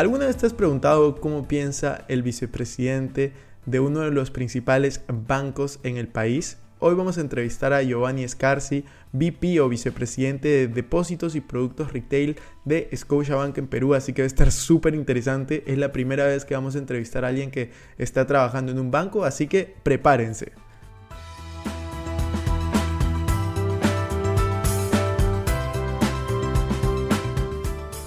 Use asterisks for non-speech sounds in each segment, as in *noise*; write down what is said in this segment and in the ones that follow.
¿Alguna vez te has preguntado cómo piensa el vicepresidente de uno de los principales bancos en el país? Hoy vamos a entrevistar a Giovanni Scarsi, VP o vicepresidente de depósitos y productos retail de Scotiabank en Perú, así que va a estar súper interesante. Es la primera vez que vamos a entrevistar a alguien que está trabajando en un banco, así que prepárense.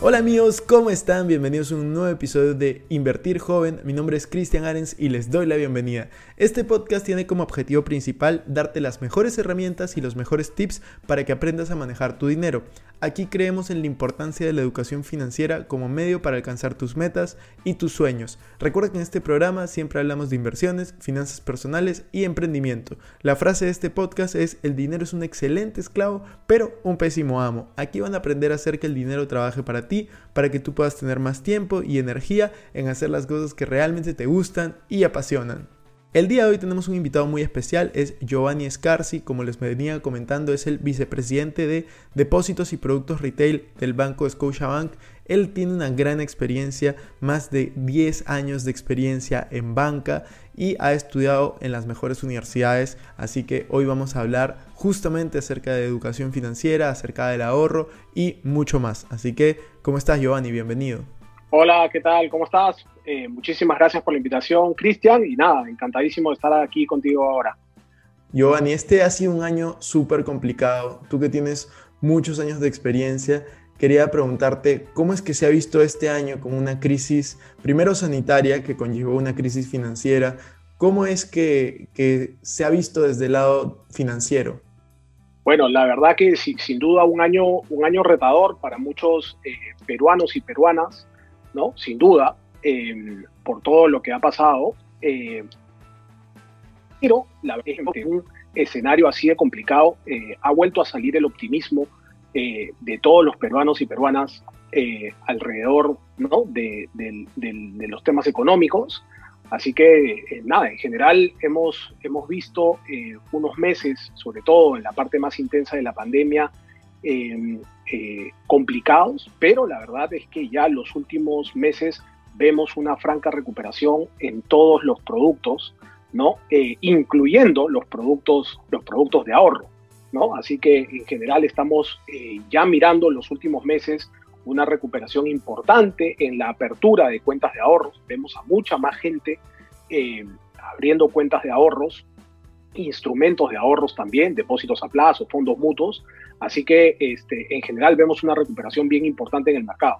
Hola amigos, ¿cómo están? Bienvenidos a un nuevo episodio de Invertir Joven. Mi nombre es Cristian Arens y les doy la bienvenida. Este podcast tiene como objetivo principal darte las mejores herramientas y los mejores tips para que aprendas a manejar tu dinero. Aquí creemos en la importancia de la educación financiera como medio para alcanzar tus metas y tus sueños. Recuerda que en este programa siempre hablamos de inversiones, finanzas personales y emprendimiento. La frase de este podcast es el dinero es un excelente esclavo, pero un pésimo amo. Aquí van a aprender a hacer que el dinero trabaje para ti, para que tú puedas tener más tiempo y energía en hacer las cosas que realmente te gustan y apasionan. El día de hoy tenemos un invitado muy especial, es Giovanni Scarsi, como les venía comentando, es el vicepresidente de Depósitos y Productos Retail del Banco Scotiabank. Él tiene una gran experiencia, más de 10 años de experiencia en banca y ha estudiado en las mejores universidades, así que hoy vamos a hablar justamente acerca de educación financiera, acerca del ahorro y mucho más. Así que, ¿cómo estás Giovanni? Bienvenido. Hola, ¿qué tal? ¿Cómo estás? Eh, muchísimas gracias por la invitación, Cristian, y nada, encantadísimo de estar aquí contigo ahora. Giovanni, este ha sido un año súper complicado. Tú que tienes muchos años de experiencia, quería preguntarte cómo es que se ha visto este año con una crisis, primero sanitaria, que conllevó una crisis financiera. ¿Cómo es que, se ha visto desde el lado financiero? Bueno, la verdad que sin duda un año, un año retador para muchos eh, peruanos y peruanas. ¿no? Sin duda, em, por todo lo que ha pasado. Eh, pero la verdad que un escenario así de complicado eh, ha vuelto a salir el optimismo eh, de todos los peruanos y peruanas alrededor ¿no? de, los temas económicos. Así que nada, en general hemos, hemos visto unos meses, sobre todo en la parte más intensa de la pandemia, em, eh, complicados, pero la verdad es que ya los últimos meses vemos una franca recuperación en todos los productos, ¿no? Eh, incluyendo los productos, los productos de ahorro, ¿no? Así que en general estamos eh, ya mirando los últimos meses una recuperación importante en la apertura de cuentas de ahorros. Vemos a mucha más gente abriendo cuentas de ahorros, instrumentos de ahorros también, depósitos a plazo, fondos mutuos, Así que este, en general vemos una recuperación bien importante en el mercado.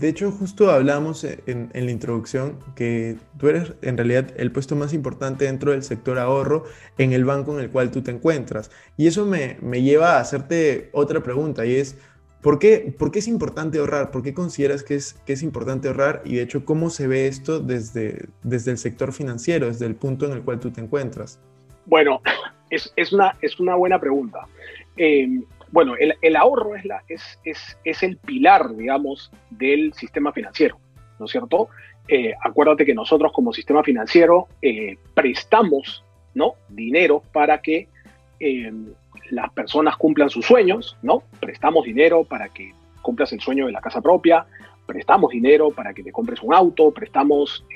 De hecho, justo hablamos en, la introducción que tú eres en realidad el puesto más importante dentro del sector ahorro en el banco en el cual tú te encuentras. Y eso me, lleva a hacerte otra pregunta y es, ¿por qué, ¿por qué, es importante ahorrar? ¿Por qué consideras que es, que es importante ahorrar? Y de hecho, ¿cómo se ve esto desde, desde el sector financiero, desde el punto en el cual tú te encuentras? Bueno, *laughs* es, es, una, es una buena pregunta. Eh, bueno, el, ahorro es, el pilar, digamos, del sistema financiero, ¿no es cierto? Eh, acuérdate que nosotros como sistema financiero eh, prestamos ¿no? dinero para que las personas cumplan sus sueños, ¿no? Prestamos dinero para que cumplas el sueño de la casa propia, prestamos dinero para que te compres un auto, prestamos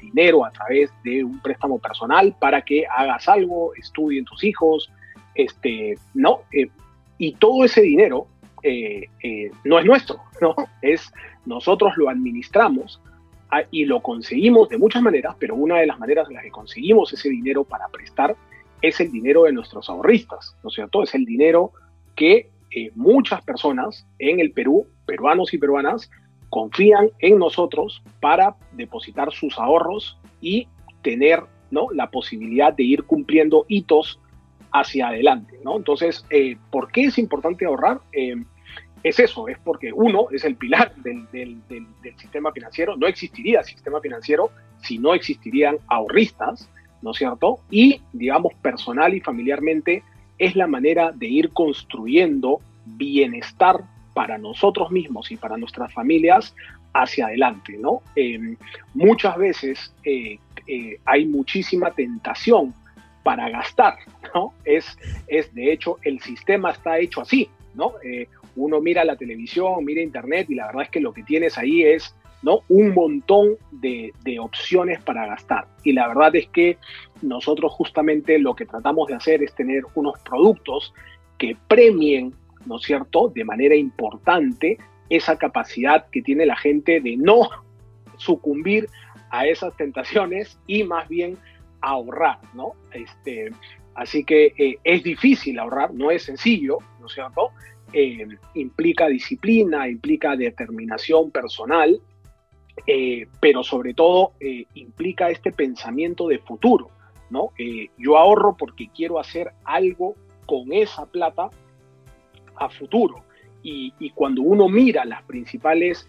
dinero a través de un préstamo personal para que hagas algo, estudien tus hijos, este, ¿no? Eh, y todo ese dinero eh, eh, no es nuestro, ¿no? Es, nosotros lo administramos ah, y lo conseguimos de muchas maneras, pero una de las maneras en las que conseguimos ese dinero para prestar es el dinero de nuestros ahorristas, ¿no es cierto? Es el dinero que muchas personas en el Perú, peruanos y peruanas, confían en nosotros para depositar sus ahorros y tener ¿no? La posibilidad de ir cumpliendo hitos hacia adelante, ¿no? Entonces, eh, ¿por qué es importante ahorrar? Eh, es eso, es porque uno es el pilar del, sistema financiero, no existiría sistema financiero si no existirían ahorristas, ¿no es cierto? Y, digamos, personal y familiarmente es la manera de ir construyendo bienestar para nosotros mismos y para nuestras familias hacia adelante, ¿no? Eh, muchas veces hay muchísima tentación para gastar, ¿no? Es, es de hecho, el sistema está hecho así, ¿no? Eh, uno mira la televisión, mira internet y la verdad es que lo que tienes ahí es, ¿no? Un montón de, de opciones para gastar. Y la verdad es que nosotros justamente lo que tratamos de hacer es tener unos productos que premien, ¿no es cierto?, de manera importante esa capacidad que tiene la gente de no sucumbir a esas tentaciones y más bien ahorrar, ¿no? Este, así que eh, es difícil ahorrar, no es sencillo, ¿no es cierto? Eh, implica disciplina, implica determinación personal, eh, pero sobre todo implica este pensamiento de futuro, ¿no? yo ahorro porque quiero hacer algo con esa plata a futuro. Y, y cuando uno mira las principales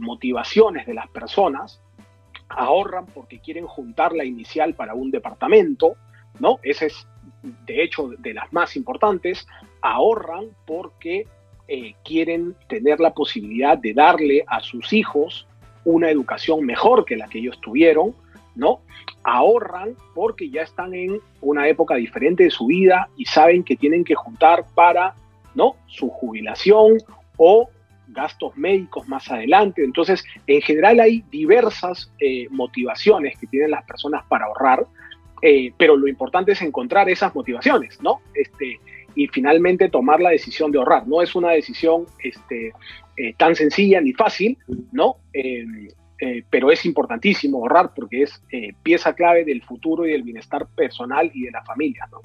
motivaciones de las personas, ahorran porque quieren juntar la inicial para un departamento, ¿no? Ese es, de hecho, de las más importantes. Ahorran porque eh, quieren tener la posibilidad de darle a sus hijos una educación mejor que la que ellos tuvieron, ¿no? Ahorran porque ya están en una época diferente de su vida y saben que tienen que juntar para, ¿no? Su jubilación o gastos médicos más adelante. Entonces, en general hay diversas eh, motivaciones que tienen las personas para ahorrar, eh, pero lo importante es encontrar esas motivaciones, ¿no? Este, y finalmente tomar la decisión de ahorrar. No es una decisión este, eh, tan sencilla ni fácil, ¿no? pero es importantísimo ahorrar porque es pieza clave del futuro y del bienestar personal y de la familia, ¿no?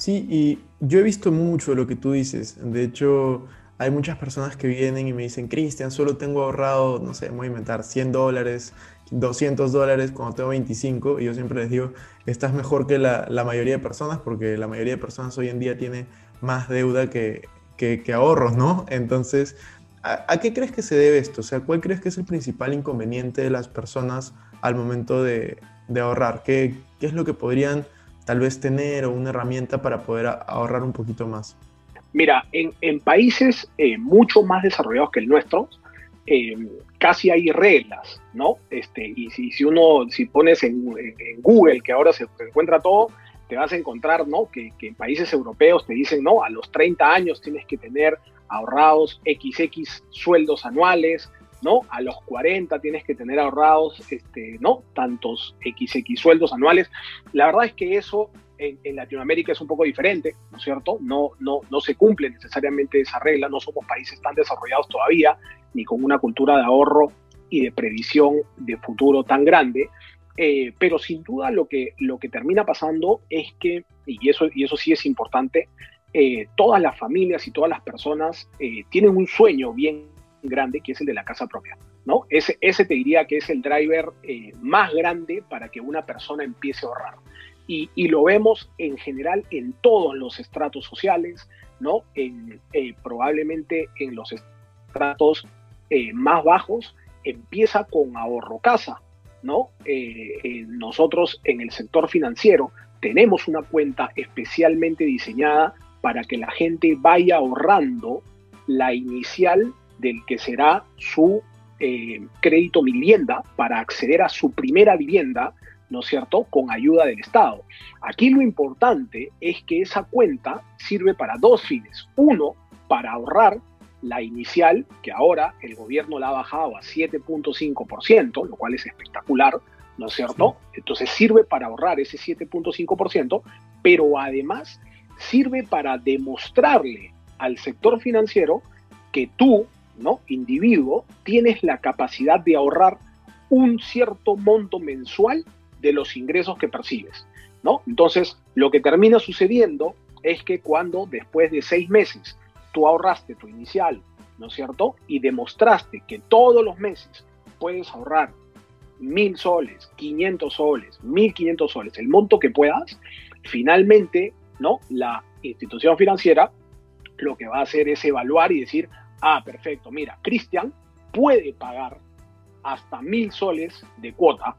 Sí, y yo he visto mucho lo que tú dices. De hecho, hay muchas personas que vienen y me dicen, Cristian, solo tengo ahorrado, no sé, voy a inventar 100 dólares, 200 dólares cuando tengo 25. Y yo siempre les digo, estás mejor que la, mayoría de personas porque la mayoría de personas hoy en día tiene más deuda que, que, ahorros, ¿no? Entonces, ¿a, qué crees que se debe esto? O sea, ¿cuál crees que es el principal inconveniente de las personas al momento de, de ahorrar? ¿Qué, ¿Qué es lo que podrían tal vez tener o una herramienta para poder ahorrar un poquito más? Mira, en, países eh, mucho más desarrollados que el nuestro, eh, casi hay reglas, ¿no? Este, y si, uno, si pones en, Google, que ahora se encuentra todo, te vas a encontrar, ¿no? Que, en países europeos te dicen, no, a los 30 años tienes que tener ahorrados XX sueldos anuales, ¿no? A los 40 tienes que tener ahorrados, este, ¿no? Tantos XX sueldos anuales. La verdad es que eso en, Latinoamérica es un poco diferente, ¿no es cierto? No, no, no se cumple necesariamente esa regla, no somos países tan desarrollados todavía, ni con una cultura de ahorro y de previsión de futuro tan grande. Eh, pero sin duda lo que, lo que termina pasando es que, y eso, y eso sí es importante, eh, todas las familias y todas las personas eh, tienen un sueño bien grande que es el de la casa propia. ¿no? Ese, ese te diría que es el driver más grande para que una persona empiece a ahorrar y, lo vemos en general en todos los estratos sociales, ¿no? En, eh, probablemente en los estratos eh, más bajos empieza con ahorro casa, ¿no? Eh, nosotros en el sector financiero tenemos una cuenta especialmente diseñada para que la gente vaya ahorrando la inicial del que será su crédito vivienda para acceder a su primera vivienda ¿no es cierto?, con ayuda del Estado. Aquí lo importante es que esa cuenta sirve para dos fines. Uno, para ahorrar la inicial, que ahora el gobierno la ha bajado a 7.5%, lo cual es espectacular, ¿no es cierto? Entonces sirve para ahorrar ese 7.5%, pero además sirve para demostrarle al sector financiero que tú, ¿no? Individuo, tienes la capacidad de ahorrar un cierto monto mensual de los ingresos que percibes, ¿no? Entonces, lo que termina sucediendo es que cuando después de seis meses tú ahorraste tu inicial, ¿no es cierto? Y demostraste que todos los meses puedes ahorrar mil soles, 500 soles, 1500 soles, el monto que puedas, finalmente, ¿no? La institución financiera lo que va a hacer es evaluar y decir, ah, perfecto, mira, Cristian puede pagar hasta mil soles de cuota,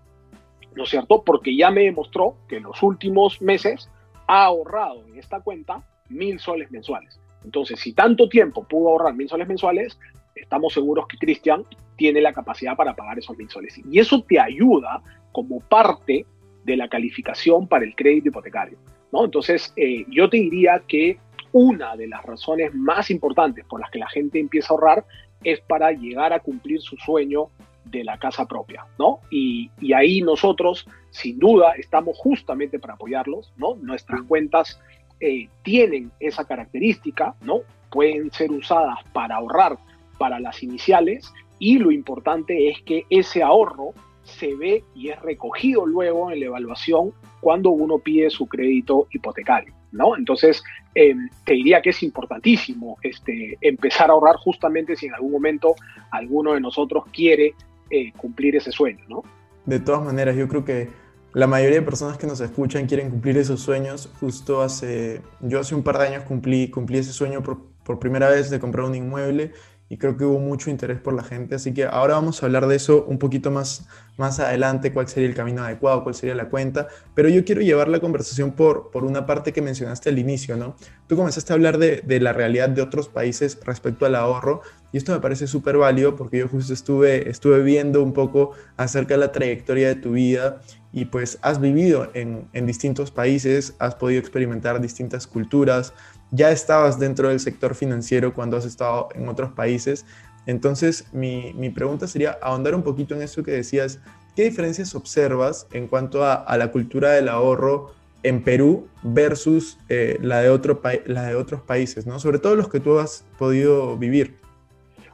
¿no es cierto? Porque ya me demostró que en los últimos meses ha ahorrado en esta cuenta mil soles mensuales. Entonces, si tanto tiempo pudo ahorrar mil soles mensuales, estamos seguros que Cristian tiene la capacidad para pagar esos mil soles. Y eso te ayuda como parte de la calificación para el crédito hipotecario. ¿no? Entonces, eh, yo te diría que una de las razones más importantes por las que la gente empieza a ahorrar es para llegar a cumplir su sueño de la casa propia, ¿no? Y, ahí nosotros, sin duda, estamos justamente para apoyarlos, ¿no? Nuestras cuentas eh, tienen esa característica, ¿no? Pueden ser usadas para ahorrar para las iniciales y lo importante es que ese ahorro se ve y es recogido luego en la evaluación cuando uno pide su crédito hipotecario, ¿no? Entonces, em, te diría que es importantísimo este, empezar a ahorrar justamente si en algún momento alguno de nosotros quiere eh, cumplir ese sueño, ¿no? De todas maneras, yo creo que la mayoría de personas que nos escuchan quieren cumplir esos sueños. Justo hace, yo hace un par de años cumplí, cumplí ese sueño por, primera vez de comprar un inmueble y creo que hubo mucho interés por la gente. Así que ahora vamos a hablar de eso un poquito más, más adelante, cuál sería el camino adecuado, cuál sería la cuenta. Pero yo quiero llevar la conversación por, por una parte que mencionaste al inicio, ¿no? Tú comenzaste a hablar de, de la realidad de otros países respecto al ahorro y esto me parece súper válido porque yo justo estuve, estuve viendo un poco acerca de la trayectoria de tu vida y pues has vivido en, en, distintos países, has podido experimentar distintas culturas, ya estabas dentro del sector financiero cuando has estado en otros países. Entonces mi, mi pregunta sería ahondar un poquito en eso que decías, ¿qué diferencias observas en cuanto a, la cultura del ahorro en Perú versus eh, la, de otro la de otros países, ¿no? sobre todo los que tú has podido vivir?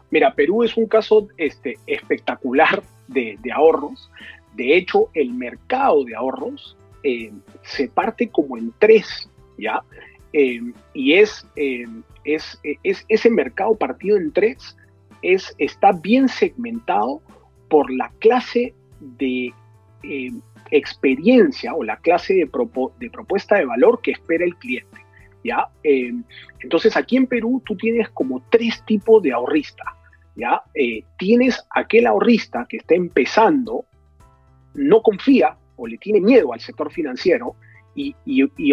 Mira, Perú es un caso este, espectacular de, ahorros. De hecho, el mercado de ahorros eh, se parte como en tres, ¿ya? Eh, y es, eh, es, es, ese mercado partido en tres es, está bien segmentado por la clase de experiencia o la clase de, propuesta de valor que espera el cliente. Eh, entonces, aquí en Perú tú tienes como tres tipos de ahorrista. ¿ya? Eh, tienes aquel ahorrista que está empezando no confía o le tiene miedo al sector financiero y,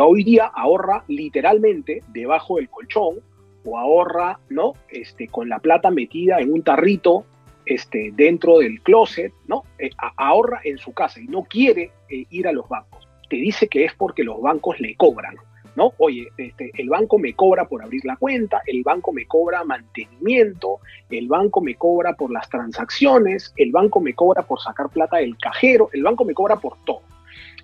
hoy día ahorra literalmente debajo del colchón o ahorra ¿no? este, con la plata metida en un tarrito este, dentro del closet, ¿no? Eh, ahorra en su casa y no quiere ir a los bancos. Te dice que es porque los bancos le cobran, ¿no? Oye, este, el banco me cobra por abrir la cuenta, el banco me cobra mantenimiento, el banco me cobra por las transacciones, el banco me cobra por sacar plata del cajero, el banco me cobra por todo.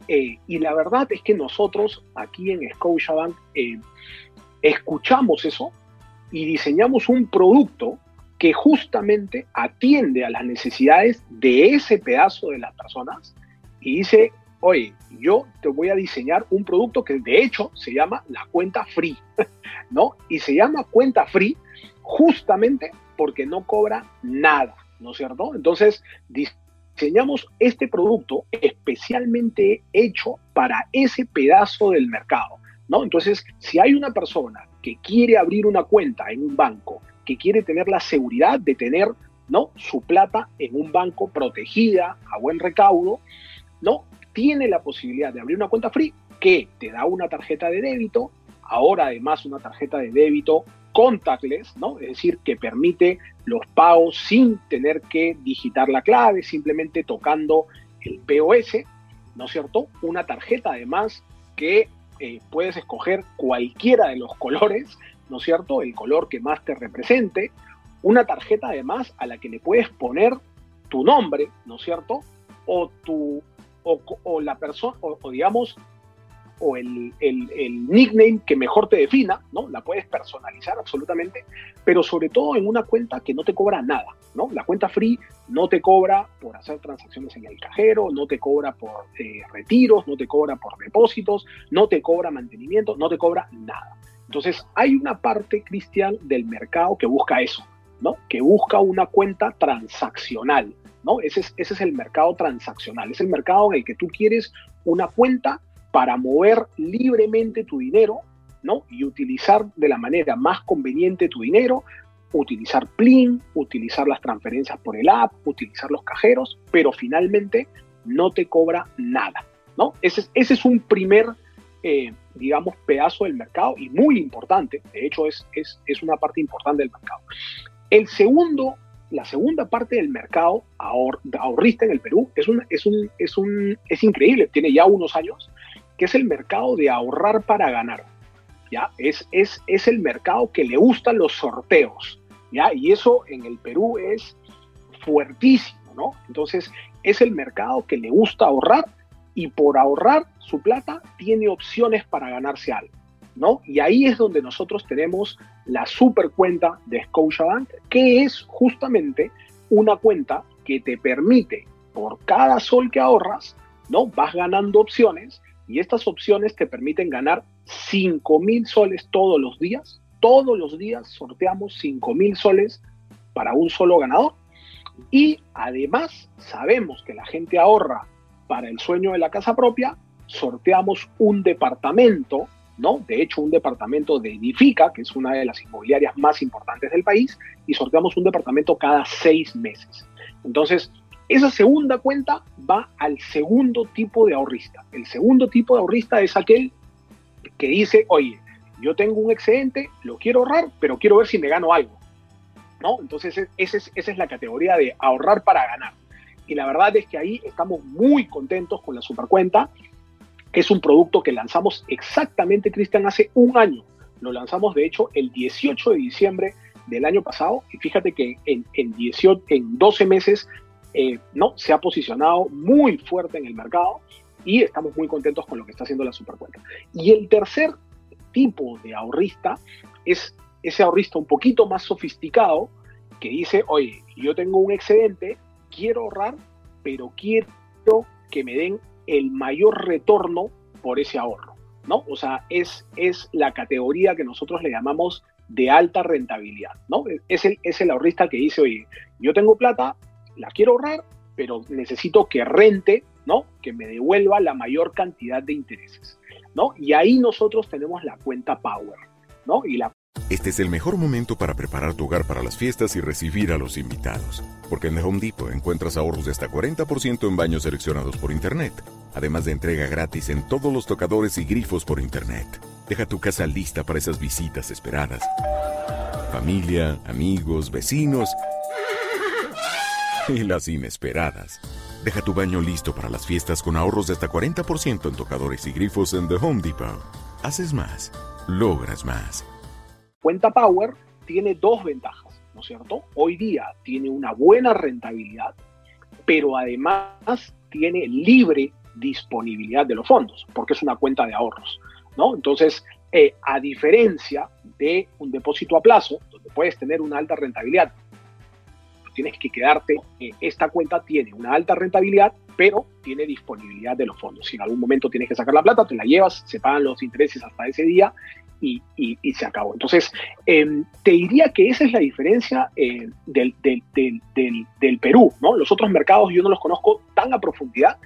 Eh, y la verdad es que nosotros aquí en Scotiabank eh, escuchamos eso y diseñamos un producto que justamente atiende a las necesidades de ese pedazo de las personas y dice, oye, yo te voy a diseñar un producto que de hecho se llama la cuenta free, *laughs* ¿no? Y se llama cuenta free justamente porque no cobra nada, ¿no es cierto? Entonces, diseñamos este producto especialmente hecho para ese pedazo del mercado, ¿no? Entonces, si hay una persona que quiere abrir una cuenta en un banco, que quiere tener la seguridad de tener ¿no? su plata en un banco protegida a buen recaudo, ¿no? Tiene la posibilidad de abrir una cuenta free que te da una tarjeta de débito, ahora además una tarjeta de débito contactless, ¿no? Es decir, que permite los pagos sin tener que digitar la clave, simplemente tocando el POS, ¿no es cierto? Una tarjeta además que eh, puedes escoger cualquiera de los *laughs* colores, ¿no es cierto? El color que más te represente. Una tarjeta además a la que le puedes poner tu nombre, ¿no es cierto? O tu, o, o la persona, o, o, digamos, o el, el, nickname que mejor te defina, ¿no? La puedes personalizar absolutamente, pero sobre todo en una cuenta que no te cobra nada, ¿no? La cuenta free no te cobra por hacer transacciones en el cajero, no te cobra por eh, retiros, no te cobra por depósitos, no te cobra mantenimiento, no te cobra nada. Entonces, hay una parte, Cristian, del mercado que busca eso, ¿no? Que busca una cuenta transaccional, ¿no? Ese es, el mercado transaccional, es el mercado en el que tú quieres una cuenta para mover libremente tu dinero, ¿no? Y utilizar de la manera más conveniente tu dinero, utilizar Plin, utilizar las transferencias por el app, utilizar los cajeros, pero finalmente no te cobra nada, ¿no? Ese es, un primer, eh, digamos, pedazo del mercado y muy importante, de hecho es, es una parte importante del mercado. El segundo la segunda parte del mercado ahorrista en el Perú es, un, es, un, es, un, es increíble, tiene ya unos años, que es el mercado de ahorrar para ganar. ¿ya? Es, es, es el mercado que le gustan los sorteos. ¿ya? Y eso en el Perú es fuertísimo. ¿no? Entonces, es el mercado que le gusta ahorrar y por ahorrar su plata tiene opciones para ganarse algo. ¿no? Y ahí es donde nosotros tenemos la super cuenta de Scotiabank, que es justamente una cuenta que te permite, por cada sol que ahorras, ¿no? Vas ganando opciones y estas opciones te permiten ganar 5 mil soles todos los días. Todos los días sorteamos 5 mil soles para un solo ganador. Y además sabemos que la gente ahorra para el sueño de la casa propia, sorteamos un departamento ¿no? De hecho, un departamento de Edifica, que es una de las inmobiliarias más importantes del país, y sorteamos un departamento cada seis meses. Entonces, esa segunda cuenta va al segundo tipo de ahorrista. El segundo tipo de ahorrista es aquel que dice, oye, yo tengo un excedente, lo quiero ahorrar, pero quiero ver si me gano algo. ¿No? Entonces, esa es, esa es la categoría de ahorrar para ganar. Y la verdad es que ahí estamos muy contentos con la supercuenta es un producto que lanzamos exactamente, Cristian, hace un año. Lo lanzamos, de hecho, el 18 de diciembre del año pasado y fíjate que en, en, 18, en 12 meses eh, ¿no? se ha posicionado muy fuerte en el mercado y estamos muy contentos con lo que está haciendo la supercuenta. Y el tercer tipo de ahorrista es ese ahorrista un poquito más sofisticado que dice, oye, yo tengo un excedente, quiero ahorrar, pero quiero que me den el mayor retorno por ese ahorro, ¿no? O sea, es, es la categoría que nosotros le llamamos de alta rentabilidad, ¿no? Es el, es el ahorrista que dice, oye, yo tengo plata, la quiero ahorrar, pero necesito que rente, ¿no? Que me devuelva la mayor cantidad de intereses, ¿no? Y ahí nosotros tenemos la cuenta Power, ¿no? Y la este es el mejor momento para preparar tu hogar para las fiestas y recibir a los invitados. Porque en The Home Depot encuentras ahorros de hasta 40% en baños seleccionados por Internet, además de entrega gratis en todos los tocadores y grifos por Internet. Deja tu casa lista para esas visitas esperadas. Familia, amigos, vecinos y las inesperadas. Deja tu baño listo para las fiestas con ahorros de hasta 40% en tocadores y grifos en The Home Depot. Haces más, logras más cuenta Power tiene dos ventajas, ¿no es cierto? Hoy día tiene una buena rentabilidad, pero además tiene libre disponibilidad de los fondos, porque es una cuenta de ahorros, ¿no? Entonces, eh, a diferencia de un depósito a plazo, donde puedes tener una alta rentabilidad, tienes que quedarte, eh, esta cuenta tiene una alta rentabilidad, pero tiene disponibilidad de los fondos. Si en algún momento tienes que sacar la plata, te la llevas, se pagan los intereses hasta ese día y, se acabó. Entonces, em, te diría que esa es la diferencia eh, del, del, Perú, ¿no? Los otros mercados yo no los conozco tan a profundidad,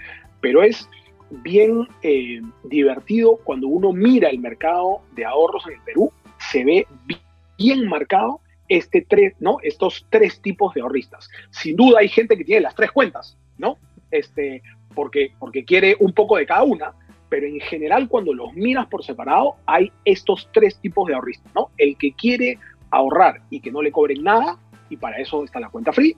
pero es bien eh, divertido cuando uno mira el mercado de ahorros en el Perú, se ve bien marcado este tres, ¿no? estos tres tipos de ahorristas. Sin duda hay gente que tiene las tres cuentas, ¿no? Este, porque, porque quiere un poco de cada una, pero en general cuando los miras por separado hay estos tres tipos de ahorristas, ¿no? El que quiere ahorrar y que no le cobren nada, y para eso está la cuenta free,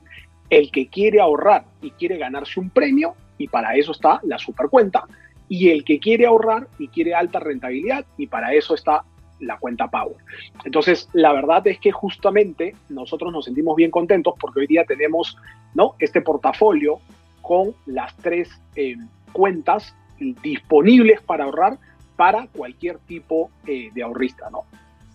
el que quiere ahorrar y quiere ganarse un premio, y para eso está la supercuenta, y el que quiere ahorrar y quiere alta rentabilidad, y para eso está la cuenta Power. Entonces, la verdad es que justamente nosotros nos sentimos bien contentos porque hoy día tenemos ¿no? este portafolio con las tres eh, cuentas disponibles para ahorrar para cualquier tipo eh, de ahorrista, ¿no?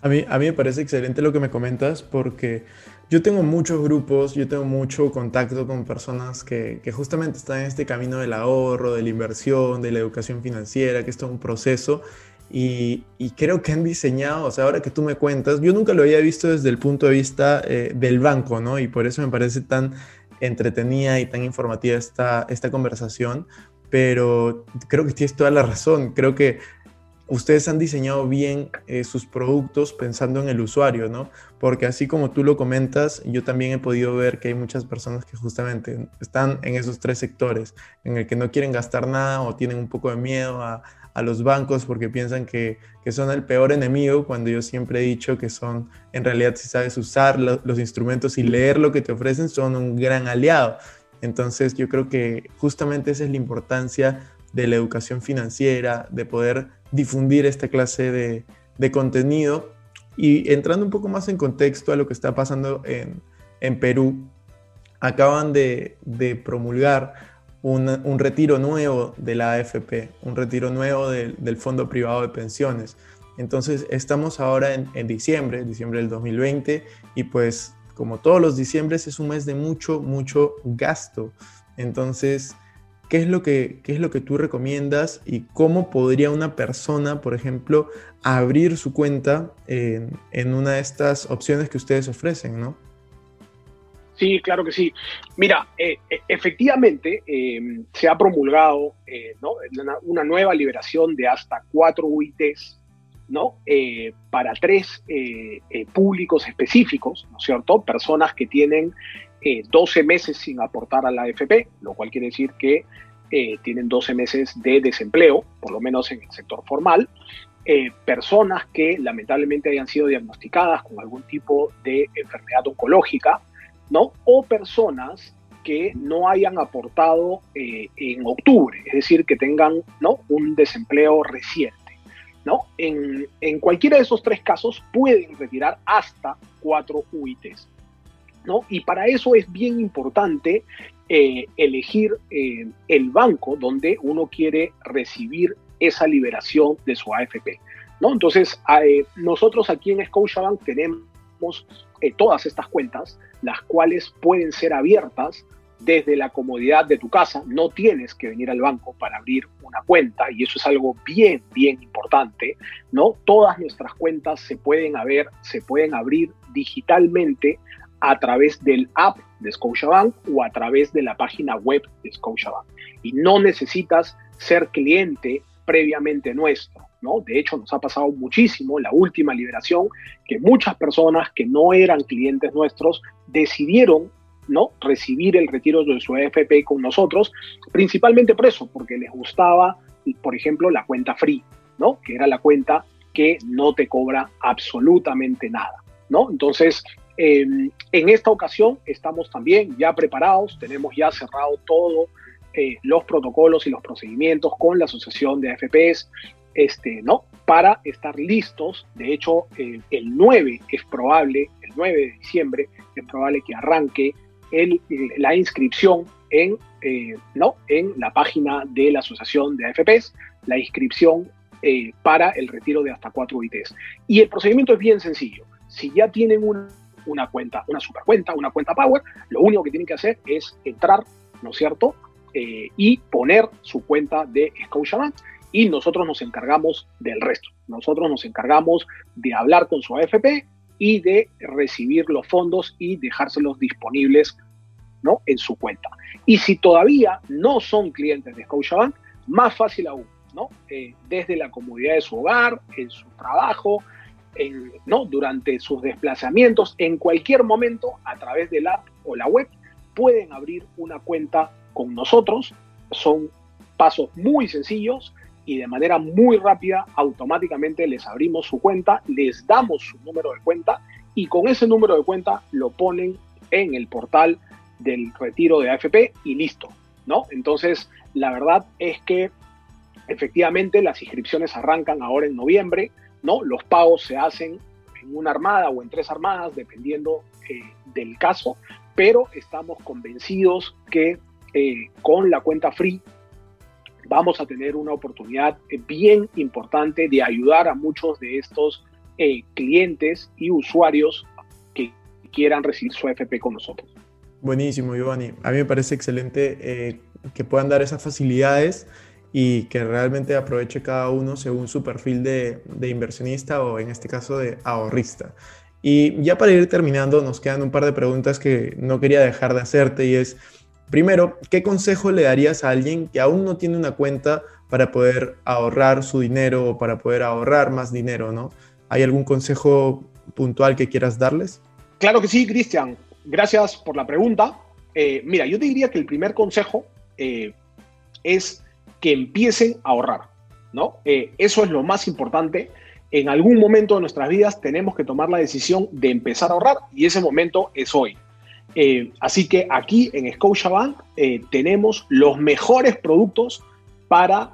A mí, a mí me parece excelente lo que me comentas porque yo tengo muchos grupos, yo tengo mucho contacto con personas que, que, justamente están en este camino del ahorro, de la inversión, de la educación financiera, que es todo un proceso. Y, y creo que han diseñado, o sea, ahora que tú me cuentas, yo nunca lo había visto desde el punto de vista eh, del banco, ¿no? Y por eso me parece tan entretenida y tan informativa esta, esta conversación, pero creo que tienes toda la razón. Creo que ustedes han diseñado bien eh, sus productos pensando en el usuario, ¿no? Porque así como tú lo comentas, yo también he podido ver que hay muchas personas que justamente están en esos tres sectores, en el que no quieren gastar nada o tienen un poco de miedo a, los bancos porque piensan que, son el peor enemigo, cuando yo siempre he dicho que son, en realidad, si sabes usar los instrumentos y leer lo que te ofrecen, son un gran aliado. Entonces yo creo que justamente esa es la importancia de la educación financiera, de poder difundir esta clase de, contenido. Y entrando un poco más en contexto a lo que está pasando en, Perú, acaban de, promulgar un, retiro nuevo de la AFP, un retiro nuevo del Fondo Privado de Pensiones. Entonces estamos ahora en, en, diciembre, diciembre del 2020, y pues como todos los diciembres es un mes de mucho, mucho gasto. Entonces ¿qué es lo que, es lo que tú recomiendas y cómo podría una persona, por ejemplo, abrir su cuenta en, una de estas opciones que ustedes ofrecen, ¿no? Sí, claro que sí. Mira, eh, eh, efectivamente em, se ha promulgado eh, una, nueva liberación de hasta cuatro UITs ¿no? para tres públicos específicos, ¿no es cierto? Personas que tienen 12 meses sin aportar a la AFP, lo cual quiere decir que eh, tienen 12 meses de desempleo, por lo menos en el sector formal. Eh, personas que lamentablemente hayan sido diagnosticadas con algún tipo de enfermedad oncológica, ¿no? O personas que no hayan aportado eh, en octubre, es decir, que tengan un desempleo reciente. ¿No? En, en, cualquiera de esos tres casos pueden retirar hasta cuatro UITs. ¿no? Y para eso es bien importante eh, elegir eh, el banco donde uno quiere recibir esa liberación de su AFP. ¿no? Entonces, eh, nosotros aquí en Scotiabank tenemos todas estas cuentas, las cuales pueden ser abiertas desde la comodidad de tu casa. No tienes que venir al banco para abrir una cuenta y eso es algo bien, bien importante, ¿no? Todas nuestras cuentas se pueden, haber, se pueden abrir digitalmente a través del app de Scotiabank o a través de la página web de Scotiabank. Y no necesitas ser cliente previamente nuestro, ¿no? De hecho, nos ha pasado muchísimo la última liberación que muchas personas que no eran clientes nuestros decidieron ¿no? recibir el retiro de su AFP con nosotros, principalmente por eso, porque les gustaba, por ejemplo, la cuenta free, ¿no? que era la cuenta que no te cobra absolutamente nada. ¿no? Entonces, Em, en esta ocasión estamos también ya preparados, tenemos ya cerrado todos eh, los protocolos y los procedimientos con la Asociación de AFPs, este, ¿no? Para estar listos. De hecho, el 9 es probable, el 9 de diciembre es probable que arranque la inscripción en, eh, ¿no? en la página de la Asociación de AFPs, la inscripción para el retiro de hasta cuatro ITs. Y el procedimiento es bien sencillo. Si ya tienen una una cuenta, una super cuenta, una cuenta Power, lo único que tienen que hacer es entrar, ¿no es cierto? Eh, y poner su cuenta de Scotiabank y nosotros nos encargamos del resto. Nosotros nos encargamos de hablar con su AFP y de recibir los fondos y dejárselos disponibles ¿no? en su cuenta. Y si todavía no son clientes de Scotiabank, más fácil aún, ¿no? Eh, desde la comodidad de su hogar, en su trabajo, ¿no? durante sus desplazamientos, en cualquier momento, a través del app o la web, pueden abrir una cuenta con nosotros. Son pasos muy sencillos y de manera muy rápida, automáticamente les abrimos su cuenta, les damos su número de cuenta y con ese número de cuenta lo ponen en el portal del retiro de AFP y listo, ¿no? Entonces, la verdad es que efectivamente las inscripciones arrancan ahora en noviembre, ¿no? Los pagos se hacen en una armada o en tres armadas, dependiendo eh, del caso, pero estamos convencidos que eh, con la cuenta free vamos a tener una oportunidad bien importante de ayudar a muchos de estos eh, clientes y usuarios que quieran recibir su FP con nosotros. Buenísimo, Giovanni. A mí me parece excelente que puedan dar esas facilidades y que realmente aproveche cada uno según su perfil de, inversionista o en este caso de ahorrista. Y ya para ir terminando, nos quedan un par de preguntas que no quería dejar de hacerte y es, primero, ¿qué consejo le darías a alguien que aún no tiene una cuenta para poder ahorrar su dinero o para poder ahorrar más dinero, ¿no? ¿Hay algún consejo puntual que quieras darles? Claro que sí, Cristian. Gracias por la pregunta. Eh, mira, yo te diría que el primer consejo eh, es que empiecen a ahorrar, ¿no? Eh, eso es lo más importante en algún momento de nuestras vidas tenemos que tomar la decisión de empezar a ahorrar y ese momento es hoy. Eh, así que aquí en Scotiabank eh, tenemos los mejores productos para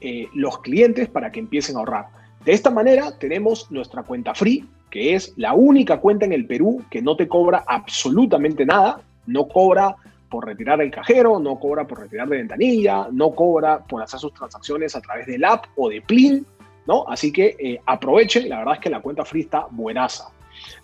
eh, los clientes para que empiecen a ahorrar. De esta manera tenemos nuestra cuenta free, que es la única cuenta en el Perú que no te cobra absolutamente nada, no cobra por retirar el cajero, no cobra por retirar de ventanilla, no cobra por hacer sus transacciones a través del app o de Plin, ¿no? Así que eh, aprovechen, la verdad es que la cuenta free está buenaza.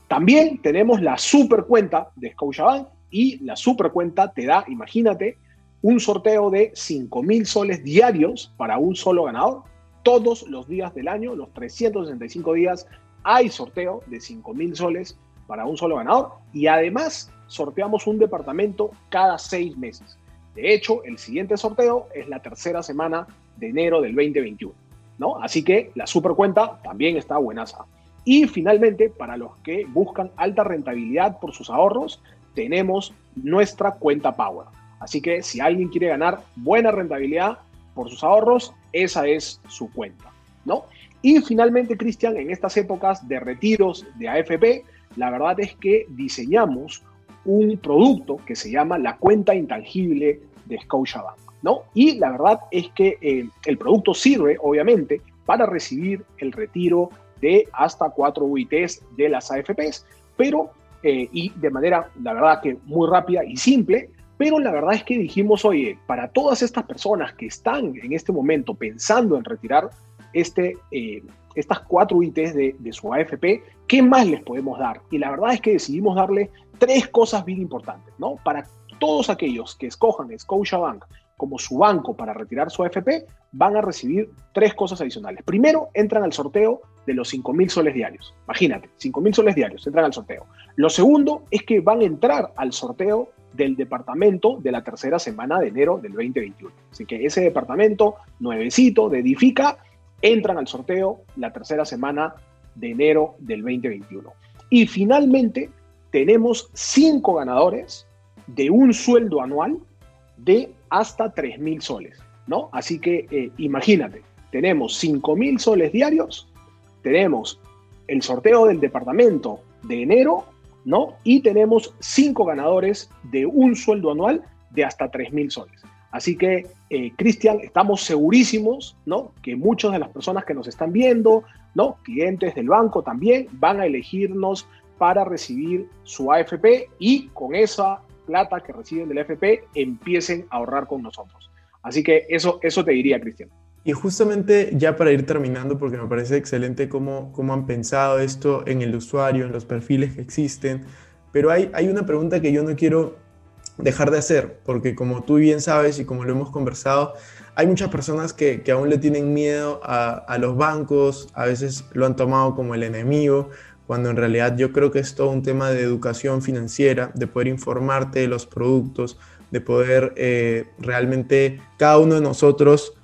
También tenemos la super cuenta de Scotiabank y la super cuenta te da, imagínate, un sorteo de 5 mil soles diarios para un solo ganador. Todos los días del año, los 365 días, hay sorteo de 5 mil soles para un solo ganador y además sorteamos un departamento cada seis meses. De hecho, el siguiente sorteo es la tercera semana de enero del 2021. ¿no? Así que la super cuenta también está buenaza. Y finalmente, para los que buscan alta rentabilidad por sus ahorros, tenemos nuestra cuenta Power. Así que si alguien quiere ganar buena rentabilidad por sus ahorros, esa es su cuenta, ¿no? Y finalmente, Cristian, en estas épocas de retiros de AFP, la verdad es que diseñamos un producto que se llama la cuenta intangible de Scotiabank. Y la verdad es que eh, el producto sirve, obviamente, para recibir el retiro de hasta cuatro UITs de las AFPs, pero, eh, y de manera, la verdad que muy rápida y simple, pero la verdad es que dijimos, oye, para todas estas personas que están en este momento pensando en retirar este, eh, estas cuatro UITs de, de, su AFP, ¿qué más les podemos dar? Y la verdad es que decidimos darle tres cosas bien importantes, ¿no? Para todos aquellos que escojan Scotiabank como su banco para retirar su AFP, van a recibir tres cosas adicionales. Primero, entran al sorteo de los 5 mil soles diarios. Imagínate, 5 mil soles diarios, entran al sorteo. Lo segundo es que van a entrar al sorteo del departamento de la tercera semana de enero del 2021. Así que ese departamento nuevecito de Edifica entran al sorteo la tercera semana de enero del 2021. Y finalmente tenemos cinco ganadores de un sueldo anual de hasta 3 mil soles, ¿no? Así que eh, imagínate, tenemos 5 mil soles diarios, tenemos el sorteo del departamento de enero, ¿no? Y tenemos cinco ganadores de un sueldo anual de hasta 3 mil soles. Así que, eh, Cristian, estamos segurísimos, ¿no? Que muchas de las personas que nos están viendo, ¿no? Clientes del banco también van a elegirnos para recibir su AFP y con esa plata que reciben del FP empiecen a ahorrar con nosotros. Así que eso, eso te diría, Cristian. Y justamente ya para ir terminando, porque me parece excelente cómo, cómo han pensado esto en el usuario, en los perfiles que existen, pero hay, hay una pregunta que yo no quiero dejar de hacer, porque como tú bien sabes y como lo hemos conversado, hay muchas personas que, que aún le tienen miedo a, a, los bancos, a veces lo han tomado como el enemigo, cuando en realidad yo creo que es todo un tema de educación financiera, de poder informarte de los productos, de poder eh, realmente cada uno de nosotros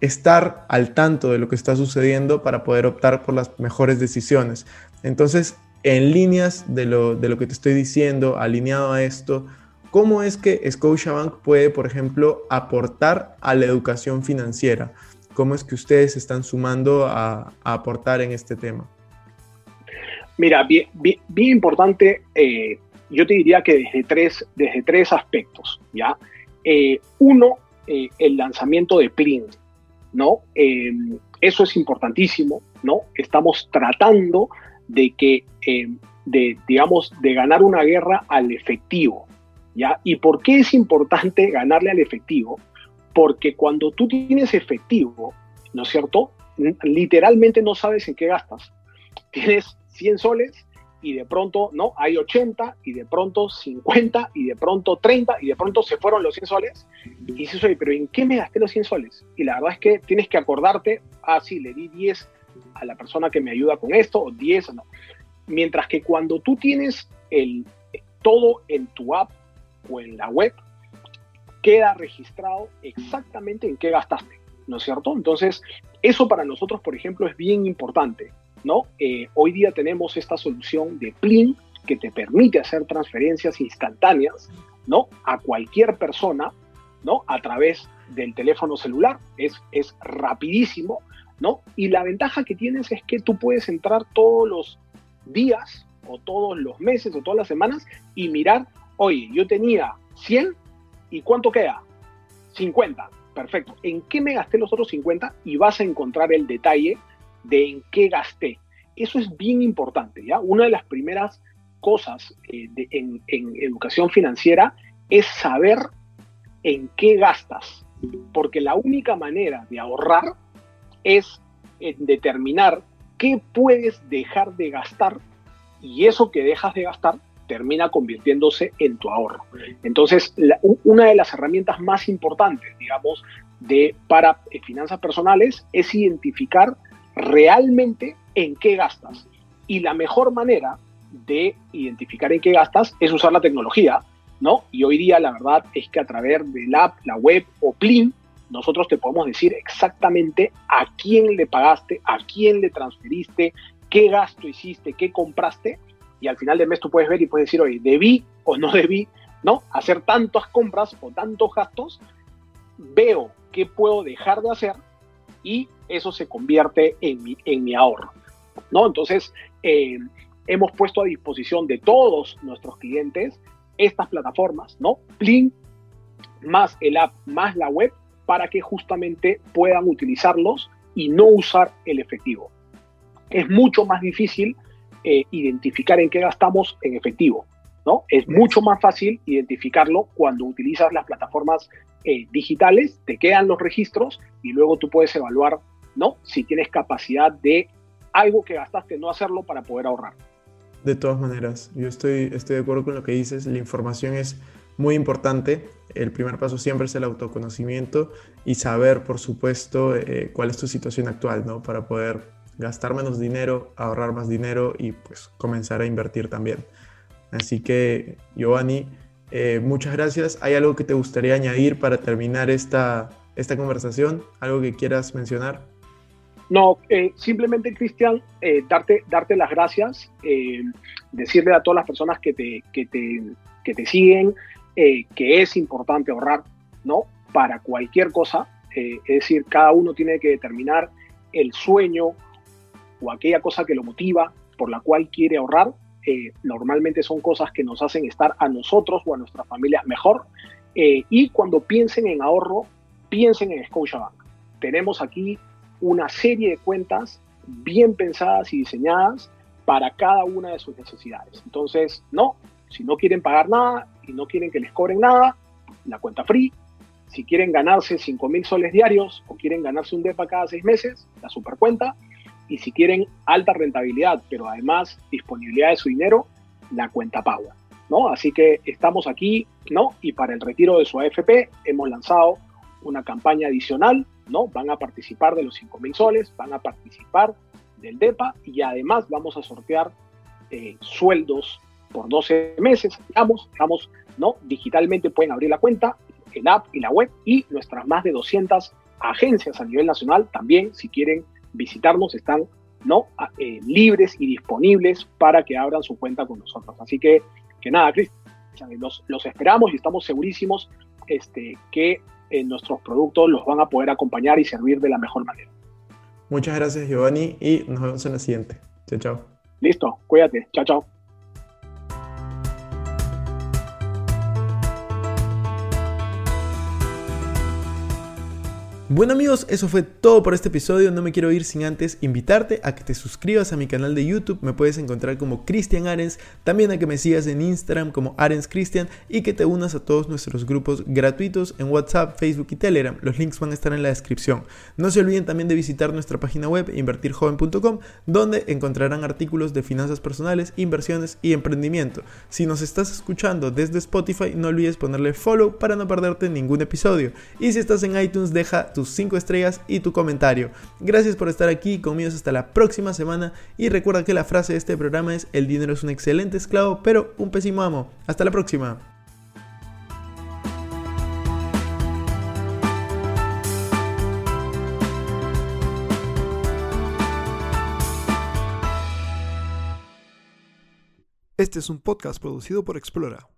estar al tanto de lo que está sucediendo para poder optar por las mejores decisiones. Entonces, en líneas de lo, de lo que te estoy diciendo, alineado a esto, ¿cómo es que Scotiabank puede, por ejemplo, aportar a la educación financiera? ¿Cómo es que ustedes están sumando a, a aportar en este tema? Mira, bien, importante, eh, yo te diría que desde tres, desde tres aspectos, ¿ya? Eh, uno, eh, el lanzamiento de Plin, ¿no? eso es importantísimo, ¿no? Estamos tratando de que, de, digamos, de ganar una guerra al efectivo, ¿ya? ¿Y por qué es importante ganarle al efectivo? Porque cuando tú tienes efectivo, ¿no es cierto? Literalmente no sabes en qué gastas. Tienes 100 soles y de pronto, ¿no? Hay 80 y de pronto 50 y de pronto 30 y de pronto se fueron los 100 soles. Y dices, oye, pero ¿en qué me gasté los 100 soles? Y la verdad es que tienes que acordarte, ah, sí, le di 10 a la persona que me ayuda con esto, o 10 no. Mientras que cuando tú tienes el, todo en tu app o en la web, queda registrado exactamente en qué gastaste, ¿no es cierto? Entonces, eso para nosotros, por ejemplo, es bien importante, ¿no? Eh, hoy día tenemos esta solución de Plin que te permite hacer transferencias instantáneas, ¿no? A cualquier persona, ¿no? A través del teléfono celular. Es, es rapidísimo, ¿no? Y la ventaja que tienes es que tú puedes entrar todos los días o todos los meses o todas las semanas y mirar, oye, yo tenía 100 y ¿cuánto queda? 50. Perfecto. ¿En qué me gasté los otros 50? Y vas a encontrar el detalle de en qué gasté. Eso es bien importante, ¿ya? Una de las primeras cosas eh, en, educación financiera es saber en qué gastas, porque la única manera de ahorrar es determinar qué puedes dejar de gastar y eso que dejas de gastar termina convirtiéndose en tu ahorro. Entonces, una de las herramientas más importantes, digamos, de, para eh, finanzas personales es identificar realmente en qué gastas. Y la mejor manera de identificar en qué gastas es usar la tecnología, ¿no? Y hoy día la verdad es que a través del app, la web o Plin, nosotros te podemos decir exactamente a quién le pagaste, a quién le transferiste, qué gasto hiciste, qué compraste, y al final del mes tú puedes ver y puedes decir, oye, debí o no debí, ¿no? Hacer tantas compras o tantos gastos, veo qué puedo dejar de hacer y eso se convierte en mi, en mi ahorro, ¿no? Entonces, eh, hemos puesto a disposición de todos nuestros clientes estas plataformas, ¿no? Plin más el app más la web para que justamente puedan utilizarlos y no usar el efectivo. Es mucho más difícil eh, identificar en qué gastamos en efectivo, ¿no? Es mucho más fácil identificarlo cuando utilizas las plataformas eh, digitales, te quedan los registros y luego tú puedes evaluar, ¿no? Si tienes capacidad de algo que gastaste no hacerlo para poder ahorrar. De todas maneras, yo estoy, estoy de acuerdo con lo que dices, la información es muy importante. El primer paso siempre es el autoconocimiento y saber, por supuesto, eh, cuál es tu situación actual, ¿no? Para poder gastar menos dinero, ahorrar más dinero y pues comenzar a invertir también. Así que, Giovanni, eh, muchas gracias. ¿Hay algo que te gustaría añadir para terminar esta, esta conversación? ¿Algo que quieras mencionar? No, eh, simplemente, Cristian, eh, darte, darte las gracias, eh, decirle a todas las personas que te, que te, que te siguen que es importante ahorrar, ¿no? Para cualquier cosa. es decir, cada uno tiene que determinar el sueño o aquella cosa que lo motiva, por la cual quiere ahorrar. normalmente son cosas que nos hacen estar a nosotros o a nuestras familias mejor. y cuando piensen en ahorro, piensen en Scotiabank. Tenemos aquí una serie de cuentas bien pensadas y diseñadas para cada una de sus necesidades. Entonces, no, si no quieren pagar nada y no quieren que les cobren nada, la cuenta free. Si quieren ganarse 5 mil soles diarios o quieren ganarse un DEPA cada seis meses, la supercuenta. Y si quieren alta rentabilidad, pero además disponibilidad de su dinero, la cuenta Power. ¿no? Así que estamos aquí, ¿no? Y para el retiro de su AFP hemos lanzado una campaña adicional ¿no? Van a participar de los 5 mil soles, van a participar del DEPA y además vamos a sortear eh, sueldos por 12 meses, digamos, ¿no? Digitalmente pueden abrir la cuenta, el app y la web y nuestras más de 200 agencias a nivel nacional también, si quieren visitarnos, están ¿no? Eh, libres y disponibles para que abran su cuenta con nosotros. Así que, que nada, Cristian, los, los esperamos y estamos segurísimos este, que en nuestros productos los van a poder acompañar y servir de la mejor manera. Muchas gracias Giovanni y nos vemos en la siguiente. Chao, chao. Listo, cuídate. Chao, chao. Bueno amigos, eso fue todo por este episodio. No me quiero ir sin antes invitarte a que te suscribas a mi canal de YouTube. Me puedes encontrar como Cristian Arens. También a que me sigas en Instagram como Arens Cristian y que te unas a todos nuestros grupos gratuitos en WhatsApp, Facebook y Telegram. Los links van a estar en la descripción. No se olviden también de visitar nuestra página web invertirjoven.com donde encontrarán artículos de finanzas personales, inversiones y emprendimiento. Si nos estás escuchando desde Spotify, no olvides ponerle follow para no perderte ningún episodio. Y si estás en iTunes, deja tu tus 5 estrellas y tu comentario. Gracias por estar aquí conmigo hasta la próxima semana y recuerda que la frase de este programa es el dinero es un excelente esclavo pero un pésimo amo. Hasta la próxima. Este es un podcast producido por Explora.